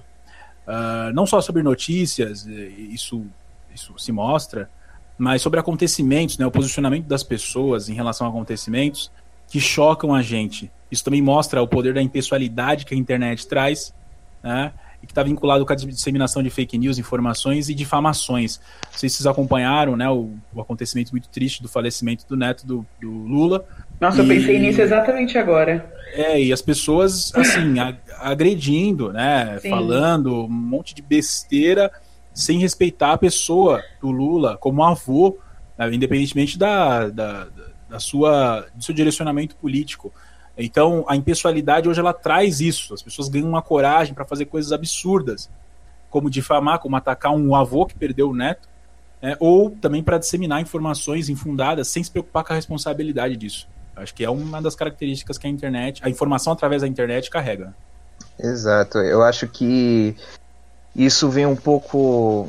Uh, não só sobre notícias, isso, isso se mostra, mas sobre acontecimentos, né, o posicionamento das pessoas em relação a acontecimentos que chocam a gente. Isso também mostra o poder da impessoalidade que a internet traz, né, e que está vinculado com a disseminação de fake news, informações e difamações. Não sei se vocês acompanharam né, o, o acontecimento muito triste do falecimento do neto do, do Lula. Nossa, e... eu pensei nisso exatamente agora. É, e as pessoas, assim, agredindo, né? Sim. Falando um monte de besteira sem respeitar a pessoa do Lula como avô, né, independentemente da, da, da sua, do seu direcionamento político. Então, a impessoalidade hoje ela traz isso. As pessoas ganham uma coragem para fazer coisas absurdas, como difamar, como atacar um avô que perdeu o neto, né, ou também para disseminar informações infundadas sem se preocupar com a responsabilidade disso. Acho que é uma das características que a internet, a informação através da internet carrega. Exato. Eu acho que isso vem um pouco,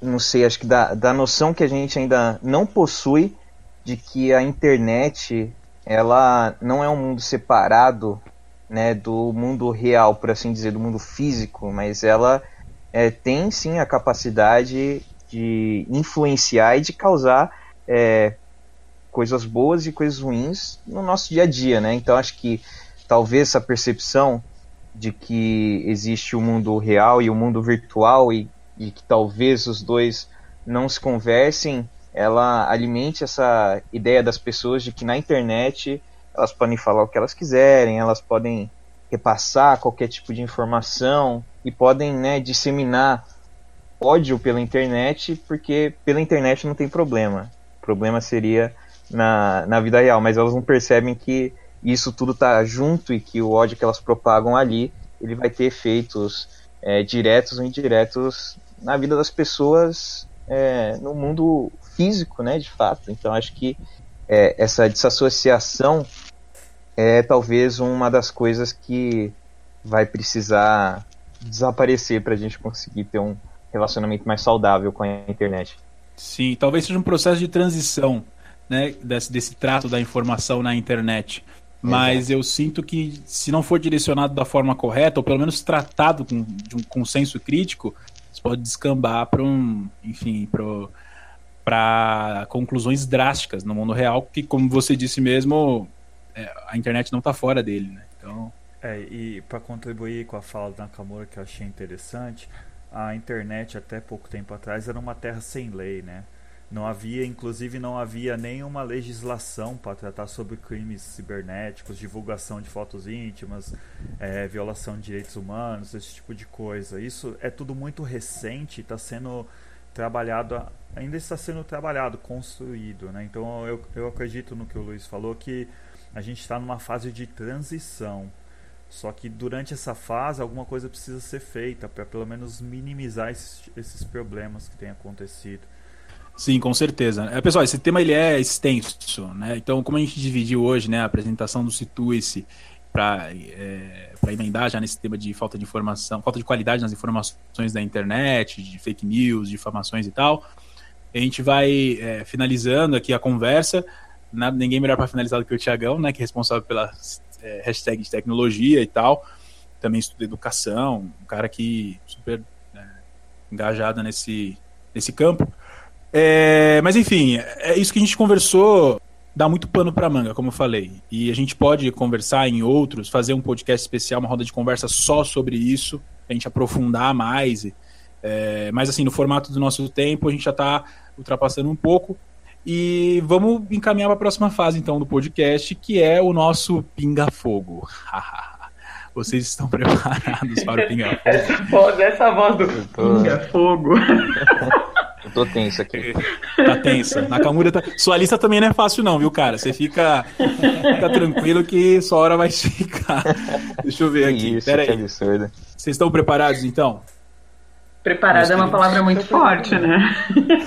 não sei, acho que da, da noção que a gente ainda não possui de que a internet ela não é um mundo separado né, do mundo real, por assim dizer, do mundo físico, mas ela é, tem sim a capacidade de influenciar e de causar é, coisas boas e coisas ruins no nosso dia a dia, né? Então acho que talvez essa percepção de que existe o mundo real e o mundo virtual e, e que talvez os dois não se conversem, ela alimente essa ideia das pessoas de que na internet elas podem falar o que elas quiserem, elas podem repassar qualquer tipo de informação e podem né, disseminar ódio pela internet, porque pela internet não tem problema. O problema seria na, na vida real, mas elas não percebem que isso tudo está junto e que o ódio que elas propagam ali ele vai ter efeitos é, diretos ou indiretos na vida das pessoas é, no mundo físico, né, de fato. Então acho que é, essa desassociação é talvez uma das coisas que vai precisar desaparecer para a gente conseguir ter um relacionamento mais saudável com a internet. Sim, talvez seja um processo de transição né, desse, desse trato da informação na internet. Mas Exato. eu sinto que se não for direcionado da forma correta, ou pelo menos tratado com, de um consenso crítico, isso pode descambar para um, enfim, para para conclusões drásticas no mundo real, que, como você disse mesmo, é, a internet não está fora dele, né? Então. É, e para contribuir com a fala da Nakamura, que eu achei interessante, a internet até pouco tempo atrás era uma terra sem lei, né? Não havia, inclusive, não havia nenhuma legislação para tratar sobre crimes cibernéticos, divulgação de fotos íntimas, é, violação de direitos humanos, esse tipo de coisa. Isso é tudo muito recente, está sendo trabalhado, ainda está sendo trabalhado, construído. Né? Então eu, eu acredito no que o Luiz falou, que a gente está numa fase de transição. Só que durante essa fase alguma coisa precisa ser feita para pelo menos minimizar esses, esses problemas que têm acontecido. Sim, com certeza. É, pessoal, esse tema ele é extenso, né? Então, como a gente dividiu hoje, né, a apresentação do Situice para é, emendar já nesse tema de falta de informação, falta de qualidade nas informações da internet, de fake news, de informações e tal. A gente vai é, finalizando aqui a conversa. Nada, ninguém melhor para finalizar do que o Tiagão, né, que é responsável pela é, hashtag de tecnologia e tal. Também estuda educação, um cara que super é, engajado nesse, nesse campo. É, mas enfim, é isso que a gente conversou. Dá muito pano para manga, como eu falei. E a gente pode conversar em outros, fazer um podcast especial, uma roda de conversa só sobre isso, a gente aprofundar mais. É, mas assim, no formato do nosso tempo, a gente já está ultrapassando um pouco. E vamos encaminhar para a próxima fase, então, do podcast, que é o nosso Pinga Fogo. Vocês estão preparados para o Pinga Fogo? Essa voz, essa voz do Pinga Fogo. Eu tô tenso aqui. Tá tensa. Nakamura tá. Sua lista também não é fácil, não, viu, cara? Você fica, fica tranquilo que sua hora vai ficar. Deixa eu ver aqui. Isso, Pera que aí. absurdo. Vocês estão preparados, então? Preparada é uma palavra muito forte, né?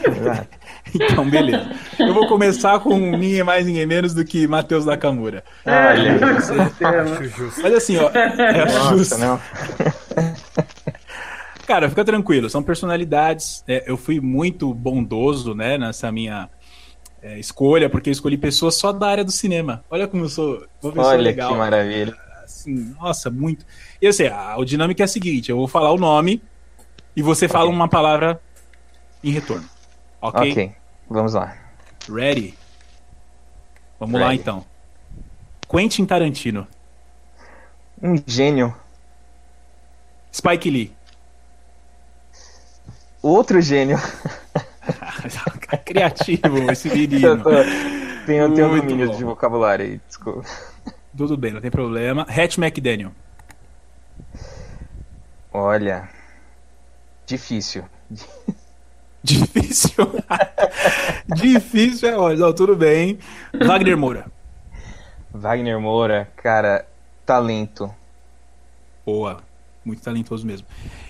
Exato. Então, beleza. Eu vou começar com ninguém mais, ninguém menos do que Matheus Nakamura. Olha, Acho justo. Mas assim, ó, é nossa, justo. não. Cara, fica tranquilo, são personalidades. É, eu fui muito bondoso, né, nessa minha é, escolha, porque eu escolhi pessoas só da área do cinema. Olha como eu sou pessoa Olha legal. que maravilha. Assim, nossa, muito. E assim, a, a dinâmica é a seguinte: eu vou falar o nome e você fala uma palavra em retorno. Ok? Ok, vamos lá. Ready? Vamos lá Ready. então. Quentin Tarantino. Um gênio. Spike Lee. Outro gênio. Criativo esse menino. Tenho, tenho Muito domínio bom. de vocabulário aí, desculpa. Tudo bem, não tem problema. Hatch McDaniel. Olha. Difícil. Difícil. Difícil é, olha, não, tudo bem. Wagner Moura. Wagner Moura, cara, talento. Boa. Muito talentoso mesmo.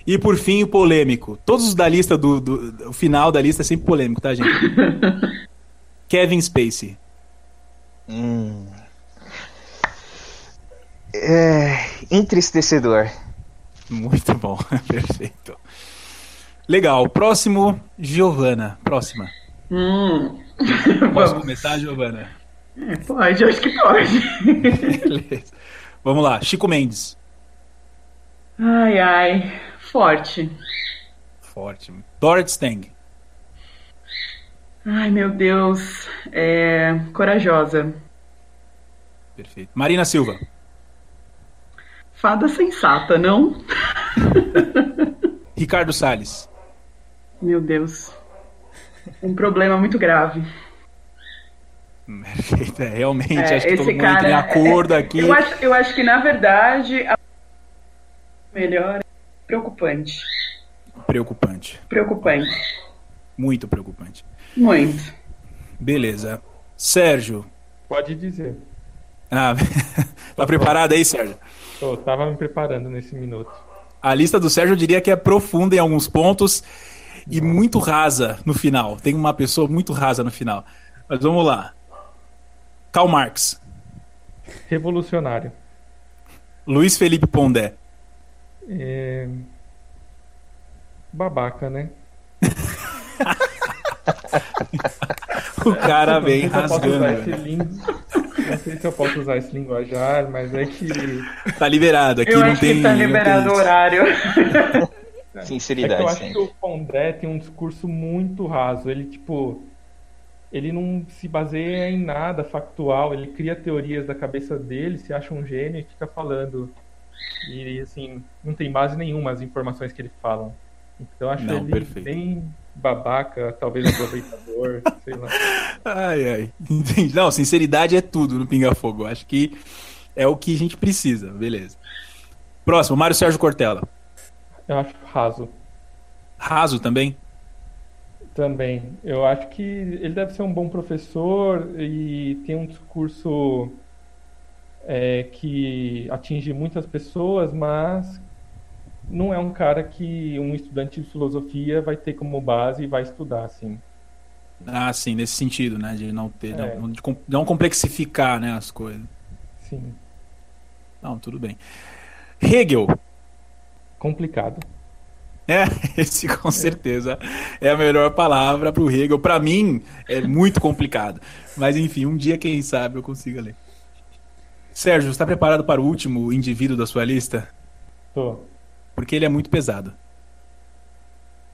E por fim, o polêmico. Todos os da lista, do, do- do- o final da lista é sempre polêmico, tá, gente? Kevin Spacey. Hum. É. Entristecedor. Muito bom, perfeito. Legal. Próximo, Giovana. Próxima. Hum. Posso começar, Giovana? Pode, acho que pode. Beleza. Vamos lá, Chico Mendes. Ai, ai. Forte. Forte. Dorothy Stang. Ai, meu Deus. É... Corajosa. Perfeito. Marina Silva. Fada sensata, não? Ricardo Salles. Meu Deus. Um problema muito grave. Perfeito. É, realmente, É, acho que todo mundo cara. tem acordo é- aqui. Eu acho, eu acho que, na verdade, a melhor é preocupante. Preocupante. Preocupante. Muito preocupante. Muito. Beleza. Sérgio. Pode dizer. Ah, tá preparado aí, Sérgio? Eu tava me preparando nesse minuto. A lista do Sérgio eu diria que é profunda em alguns pontos e muito rasa no final. Tem uma pessoa muito rasa no final. Mas vamos lá. Karl Marx. Revolucionário. Luiz Felipe Pondé. É... Babaca, né? O cara vem rasgando. Não sei se eu posso usar esse linguajar, mas é que Tá liberado. Aqui eu não acho tem. que tá liberado o horário. É que Sinceridade eu acho que o Pondé tem um discurso muito raso. Ele, tipo, ele não se baseia em nada factual, ele cria teorias da cabeça dele, se acha um gênio e fica falando. E assim, não tem base nenhuma as informações que ele fala. Então acho não, ele perfeito. bem babaca, talvez aproveitador, sei lá. Ai, ai. Entendi. Não, sinceridade é tudo no Pinga Fogo. Acho que é o que a gente precisa, beleza. Próximo, Mário Sérgio Cortella. Eu acho raso. Raso também? Também. Eu acho que ele deve ser um bom professor e tem um discurso é, que atinge muitas pessoas, mas não é um cara que um estudante de filosofia vai ter como base e vai estudar, assim. Ah, sim, nesse sentido, né? De não ter, é. não, de não complexificar, né, as coisas. Sim. Não, tudo bem. Hegel. Complicado. É, esse com certeza é a melhor palavra para o Hegel. Para mim é muito complicado, mas enfim, um dia quem sabe eu consiga ler. Sérgio, está preparado para o último indivíduo da sua lista? Tô. Porque ele é muito pesado.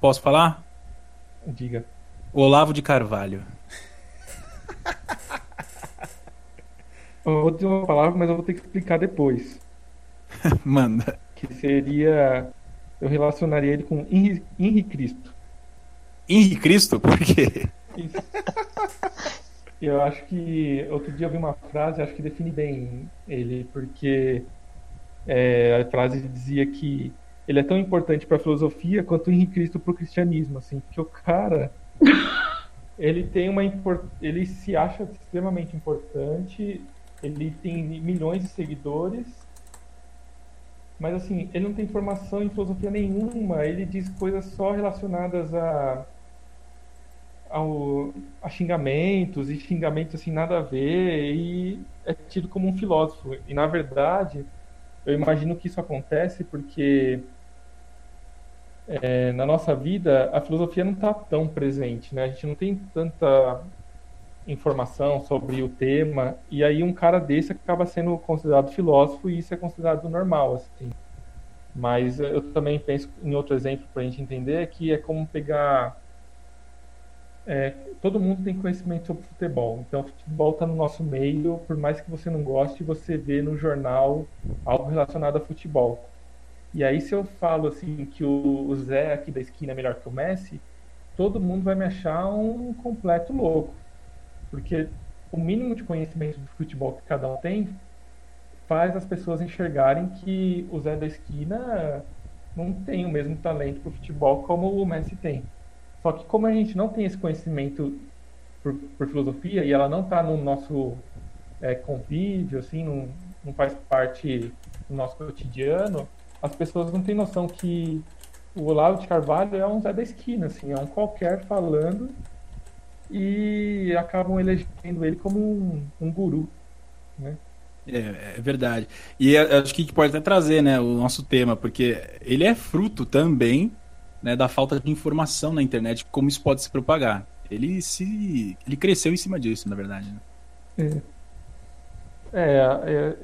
Posso falar? Diga. Olavo de Carvalho. Eu vou dizer uma palavra, mas eu vou ter que explicar depois. Manda. Que seria. Eu relacionaria ele com Henri, Cristo. Henri Cristo? Por quê? Isso. Eu acho que. Outro dia eu vi uma frase, acho que define bem ele, porque é, a frase dizia que ele é tão importante para a filosofia quanto o Henrique Cristo para o cristianismo, assim, porque o cara ele tem uma ele se acha extremamente importante, ele tem milhões de seguidores, mas assim, ele não tem formação em filosofia nenhuma, ele diz coisas só relacionadas a ao, a xingamentos e xingamentos assim nada a ver e é tido como um filósofo. E na verdade, eu imagino que isso acontece porque é, na nossa vida a filosofia não está tão presente, né? A gente não tem tanta informação sobre o tema e aí um cara desse acaba sendo considerado filósofo e isso é considerado normal, assim. Mas eu também penso em outro exemplo para a gente entender que é como pegar é, todo mundo tem conhecimento sobre futebol. Então, futebol está no nosso meio, por mais que você não goste, você vê no jornal algo relacionado a futebol. E aí, se eu falo assim que o, Zé aqui da esquina é melhor que o Messi, todo mundo vai me achar um completo louco. Porque o mínimo de conhecimento de futebol que cada um tem faz as pessoas enxergarem que o Zé da esquina não tem o mesmo talento para o futebol como o Messi tem. Só que como a gente não tem esse conhecimento por, por filosofia e ela não está no nosso é, convívio, assim, não, não faz parte do nosso cotidiano, as pessoas não têm noção que o Olavo de Carvalho é um Zé da esquina, assim, é um qualquer falando e acabam elegendo ele como um, um guru, né? É, é, verdade. E acho que a gente pode até trazer né, o nosso tema, porque ele é fruto também né, da falta de informação na internet, como isso pode se propagar. Ele se. ele cresceu em cima disso, na verdade. Né? É. é,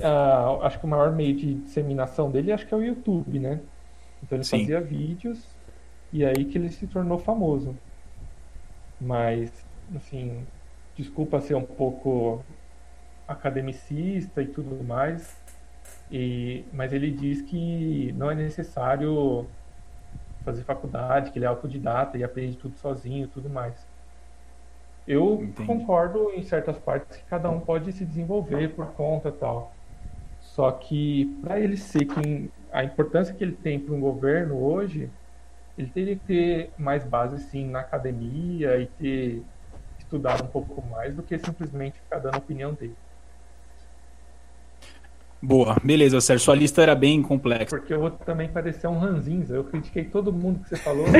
é a, acho que o maior meio de disseminação dele acho que é o YouTube, né? Então ele Sim. fazia vídeos e aí que ele se tornou famoso. Mas, assim, desculpa ser um pouco academicista e tudo mais, e, mas ele diz que não é necessário fazer faculdade, que ele é autodidata e aprende tudo sozinho e tudo mais. Eu Entendi. concordo em certas partes que cada um pode se desenvolver por conta tal. Só que para ele ser quem a importância que ele tem para um governo hoje, ele teria que ter mais base sim na academia e ter estudado um pouco mais do que simplesmente ficar dando a opinião dele. Boa, beleza, Sérgio. Sua lista era bem complexa. Porque eu vou também parecer um ranzinza. Eu critiquei todo mundo que você falou.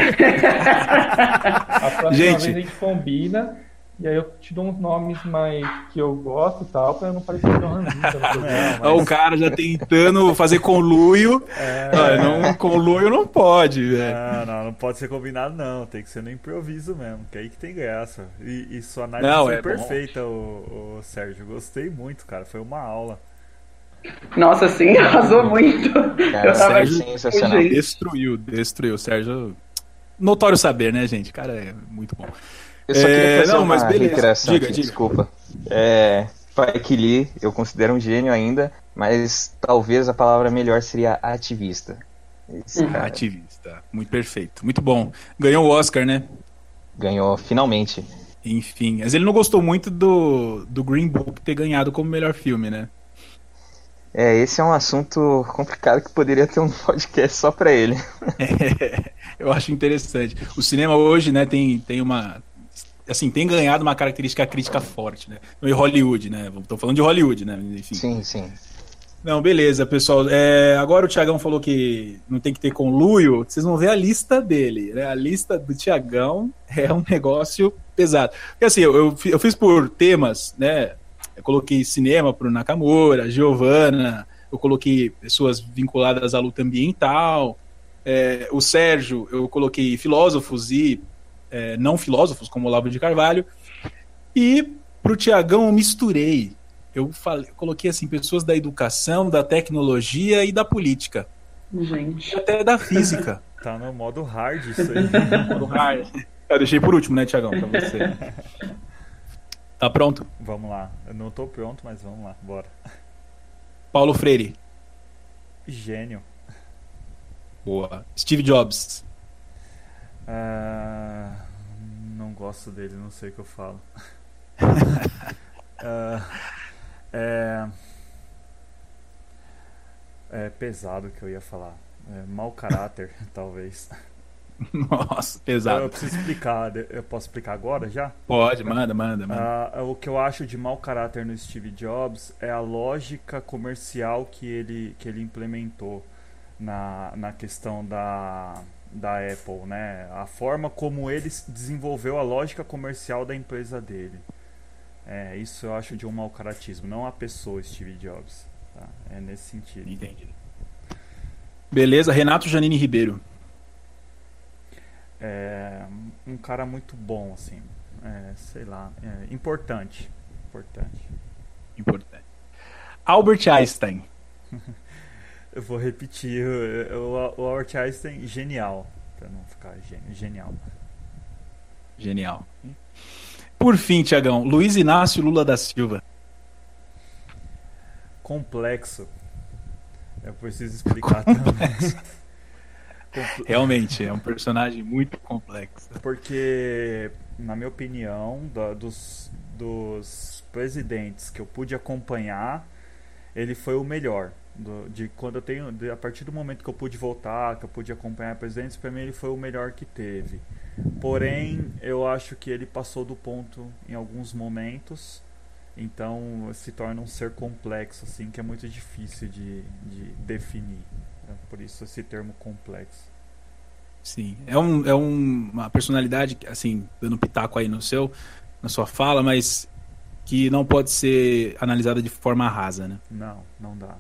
a próxima gente... vez a gente combina. E aí eu te dou uns nomes mais que eu gosto e tal, pra eu não parecer tão ranzinza. mas... O cara já tentando fazer conluio. É... Não, conluio não pode, velho. Não, não, não pode ser combinado, não. Tem que ser no improviso mesmo, que é aí que tem graça. E, e sua análise não, foi é perfeita, o, o Sérgio. Gostei muito, cara. Foi uma aula. Nossa, sim, arrasou muito. Cara, eu tava Sérgio, sensacional. Destruiu, destruiu. Sérgio. Notório saber, né, gente? Cara, é muito bom. Eu só queria É, fazer não, uma mas Diga, aqui, diga. desculpa. É, Spike Lee, eu considero um gênio ainda, mas talvez a palavra melhor seria ativista. Esse cara Ativista. Muito perfeito. Muito bom. Ganhou o Oscar, né? ganhou finalmente. Enfim. Mas ele não gostou muito do, do Green Book ter ganhado como melhor filme, né? É, esse é um assunto complicado que poderia ter um podcast só pra ele. Eu acho interessante. O cinema hoje, né, tem, tem uma. Assim, tem ganhado uma característica crítica forte, né? E Hollywood, né? Tô falando de Hollywood, né? Enfim. Sim, sim. Não, beleza, pessoal. É, agora o Tiagão falou que não tem que ter conluio. Vocês vão ver a lista dele, né? A lista do Tiagão é um negócio pesado. Porque assim, eu, eu eu fiz por temas, né? Eu coloquei cinema pro Nakamura, Giovanna, eu coloquei pessoas vinculadas à luta ambiental. É, o Sérgio, eu coloquei filósofos e é, não filósofos, como Olavo de Carvalho. E pro Tiagão eu misturei. Eu falei, eu coloquei assim, pessoas da educação, da tecnologia e da política. Gente. E até da física. Tá no modo hard isso aí. Do hard. Eu deixei por último, né, Tiagão, pra você. Tá pronto? vamos lá. Eu não tô pronto, mas vamos lá. Bora. Paulo Freire. Gênio. Boa. Steve Jobs. Ah, não gosto dele, não sei o que eu falo. Ah, é, é pesado o que eu ia falar. É, mau caráter, talvez. Nossa, Eu pesado. preciso explicar. Eu posso explicar agora já? Pode, manda, manda, manda. Ah, o que eu acho de mau caráter no Steve Jobs é a lógica comercial que ele, que ele implementou na, na questão da, da Apple, né? A forma como ele desenvolveu a lógica comercial da empresa dele. É, isso eu acho de um mau caratismo, não a pessoa Steve Jobs. tá? É nesse sentido. Entendi. Beleza, Renato Janine Ribeiro. É um cara muito bom, assim. É, sei lá, é importante. Importante. Importante. Albert Einstein. Eu vou repetir, o, o, Albert Einstein, genial. Pra não ficar genial. Genial. Por fim, Tiagão, Luiz Inácio Lula da Silva. Complexo. Eu preciso explicar também. Realmente, é um personagem muito complexo. Porque, na minha opinião, da- dos, dos presidentes que eu pude acompanhar, ele foi o melhor. Do- de quando eu tenho, de- a partir do momento que eu pude voltar, que eu pude acompanhar presidentes, para mim ele foi o melhor que teve. Porém, eu acho que ele passou do ponto em alguns momentos. Então se torna um ser complexo, assim, que é muito difícil de, de definir. É por isso esse termo complexo. Sim. É, um, é um- uma personalidade, assim, dando pitaco aí no seu, na sua fala, mas que não pode ser analisada de forma rasa, né? Não, não dá.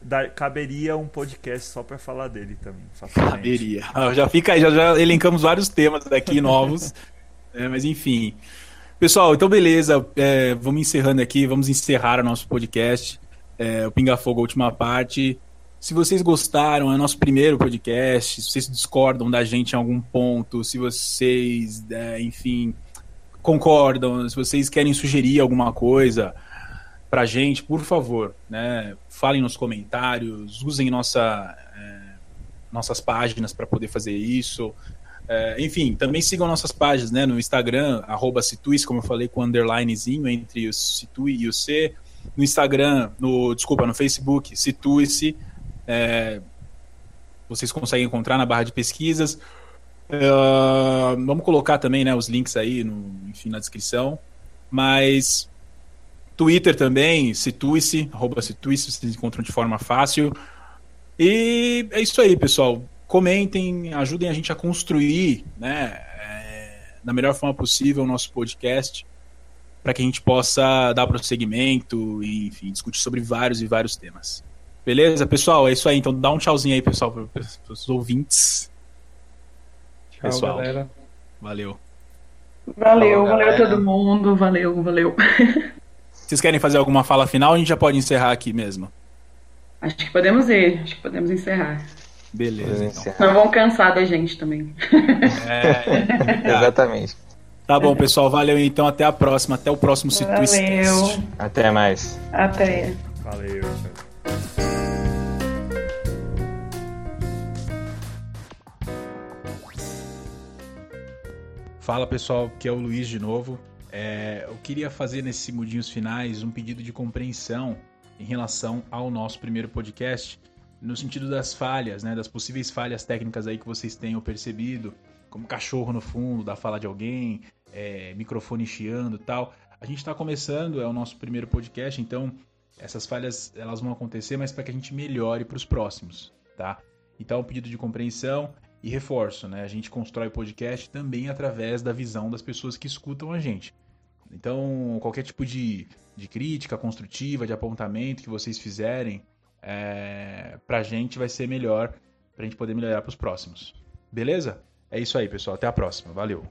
Dá- caberia um podcast só pra falar dele também. facilmente. Caberia. Ah, Já fica aí, já, já elencamos vários temas daqui novos. É, mas enfim. Pessoal, então beleza. é, vamos encerrando aqui, vamos encerrar o nosso podcast. É, o Pinga Fogo, a última parte. Se vocês gostaram, é nosso primeiro podcast. Se vocês discordam da gente em algum ponto, se vocês, é, enfim, concordam, se vocês querem sugerir alguma coisa pra gente, por favor, né? Falem nos comentários, usem nossa, é, nossas páginas para poder fazer isso. É, enfim, também sigam nossas páginas né, no Instagram, arroba Situis, como eu falei, com underlinezinho entre o Situi e o C. No Instagram, no, desculpa, no Facebook, Situi-se. É, vocês conseguem encontrar na barra de pesquisas. É, vamos colocar também né, os links aí, no, enfim, na descrição. Mas Twitter também, Situi-se, arroba Situi-se, vocês encontram de forma fácil. E é isso aí, pessoal. Comentem, ajudem a gente a construir, né, é, da melhor forma possível o nosso podcast, para que a gente possa dar prosseguimento e, enfim, discutir sobre vários e vários temas. Beleza, pessoal? É isso aí. Então dá um tchauzinho aí, pessoal, para os ouvintes. Tchau, Pessoal. galera. Valeu. Valeu, Falou, valeu todo mundo. Valeu, valeu. Vocês querem fazer alguma fala final? A gente já pode encerrar aqui mesmo. Acho que podemos ir. Acho que podemos encerrar. Beleza, então. Não vão cansar da gente também. É, Exatamente. Tá bom, pessoal. Valeu então. Até a próxima. Até o próximo Valeu. Até mais. Até. Valeu, Fala pessoal, que é o Luiz de novo. É, eu queria fazer nesses segundinhos finais um pedido de compreensão em relação ao nosso primeiro podcast, no sentido das falhas, né, das possíveis falhas técnicas aí que vocês tenham percebido, como cachorro no fundo, da fala de alguém, é, microfone chiando tal. A gente está começando, é o nosso primeiro podcast, então essas falhas elas vão acontecer, mas para que a gente melhore para os próximos, tá? Então, um pedido de compreensão e reforço, né? A gente constrói o podcast também através da visão das pessoas que escutam a gente. Então, qualquer tipo de, de crítica construtiva, de apontamento que vocês fizerem, é, pra gente vai ser melhor, pra gente poder melhorar pros próximos. Beleza? É isso aí, pessoal. Até a próxima. Valeu!